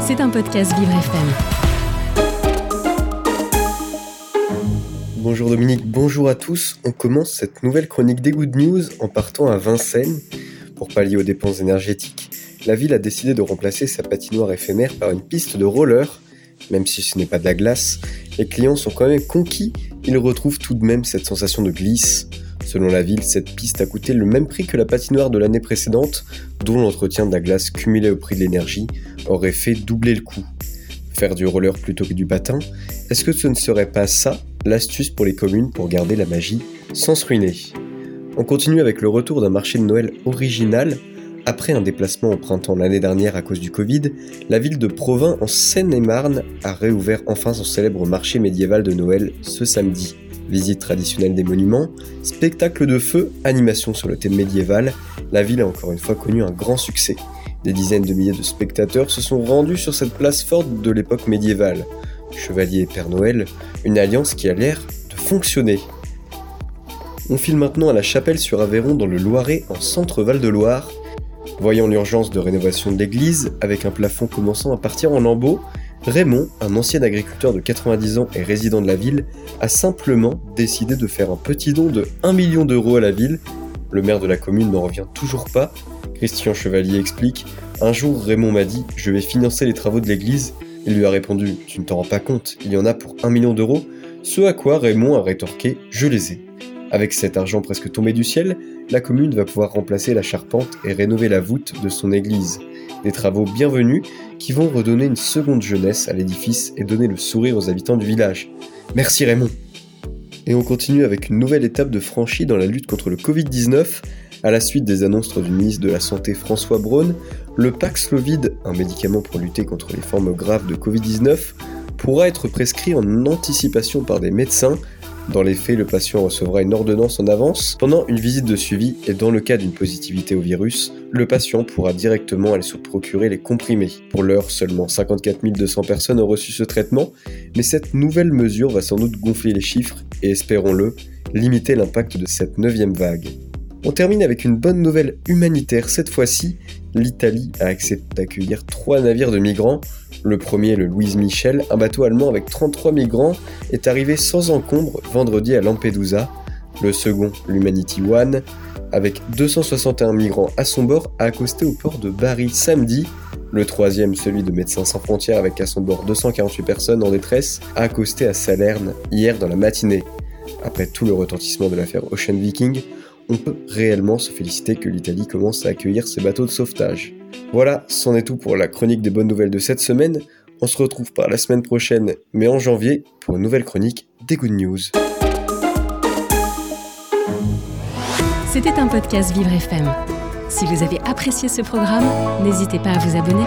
C'est un podcast Vivre FM. Bonjour Dominique, bonjour à tous. On commence cette nouvelle chronique des Good News en partant à Vincennes. Pour pallier aux dépenses énergétiques, la ville a décidé de remplacer sa patinoire éphémère par une piste de roller. Même si ce n'est pas de la glace, les clients sont quand même conquis, ils retrouvent tout de même cette sensation de glisse. Selon la ville, cette piste a coûté le même prix que la patinoire de l'année précédente, dont l'entretien de la glace cumulé au prix de l'énergie aurait fait doubler le coût. Faire du roller plutôt que du patin, est-ce que ce ne serait pas ça l'astuce pour les communes pour garder la magie sans se ruiner? On continue avec le retour d'un marché de Noël original. Après un déplacement au printemps l'année dernière à cause du Covid, la ville de Provins en Seine-et-Marne a réouvert enfin son célèbre marché médiéval de Noël ce samedi visite traditionnelle des monuments, spectacle de feu, animation sur le thème médiéval, la ville a encore une fois connu un grand succès. Des dizaines de milliers de spectateurs se sont rendus sur cette place forte de l'époque médiévale. Chevalier et Père Noël, une alliance qui a l'air de fonctionner. On file maintenant à la chapelle sur Aveyron dans le Loiret en centre Val-de-Loire. Voyant l'urgence de rénovation de l'église, avec un plafond commençant à partir en lambeaux, Raymond, un ancien agriculteur de 90 ans et résident de la ville, a simplement décidé de faire un petit don de 1 million d'euros à la ville. Le maire de la commune n'en revient toujours pas. Christian Chevalier explique Un jour, Raymond m'a dit Je vais financer les travaux de l'église. Il lui a répondu Tu ne t'en rends pas compte, il y en a pour 1 million d'euros. Ce à quoi Raymond a rétorqué Je les ai. Avec cet argent presque tombé du ciel, la commune va pouvoir remplacer la charpente et rénover la voûte de son église. Des travaux bienvenus qui vont redonner une seconde jeunesse à l'édifice et donner le sourire aux habitants du village. Merci Raymond Et on continue avec une nouvelle étape de franchie dans la lutte contre le Covid-19. À la suite des annonces du ministre de la Santé François Braun, le Paxlovid, un médicament pour lutter contre les formes graves de Covid-19, pourra être prescrit en anticipation par des médecins dans les faits, le patient recevra une ordonnance en avance pendant une visite de suivi et dans le cas d'une positivité au virus, le patient pourra directement aller se procurer les comprimés. Pour l'heure, seulement 54 200 personnes ont reçu ce traitement, mais cette nouvelle mesure va sans doute gonfler les chiffres et, espérons-le, limiter l'impact de cette neuvième vague. On termine avec une bonne nouvelle humanitaire. Cette fois-ci, l'Italie a accepté d'accueillir trois navires de migrants. Le premier, le Louise Michel, un bateau allemand avec 33 migrants, est arrivé sans encombre vendredi à Lampedusa. Le second, l'Humanity One, avec 261 migrants à son bord, a accosté au port de Bari samedi. Le troisième, celui de Médecins sans frontières avec à son bord 248 personnes en détresse, a accosté à Salerne hier dans la matinée. Après tout le retentissement de l'affaire Ocean Viking, on peut réellement se féliciter que l'Italie commence à accueillir ses bateaux de sauvetage. Voilà, c'en est tout pour la chronique des bonnes nouvelles de cette semaine. On se retrouve par la semaine prochaine, mais en janvier, pour une nouvelle chronique des Good News. C'était un podcast Vivre FM. Si vous avez apprécié ce programme, n'hésitez pas à vous abonner.